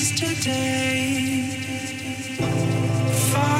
yesterday. Far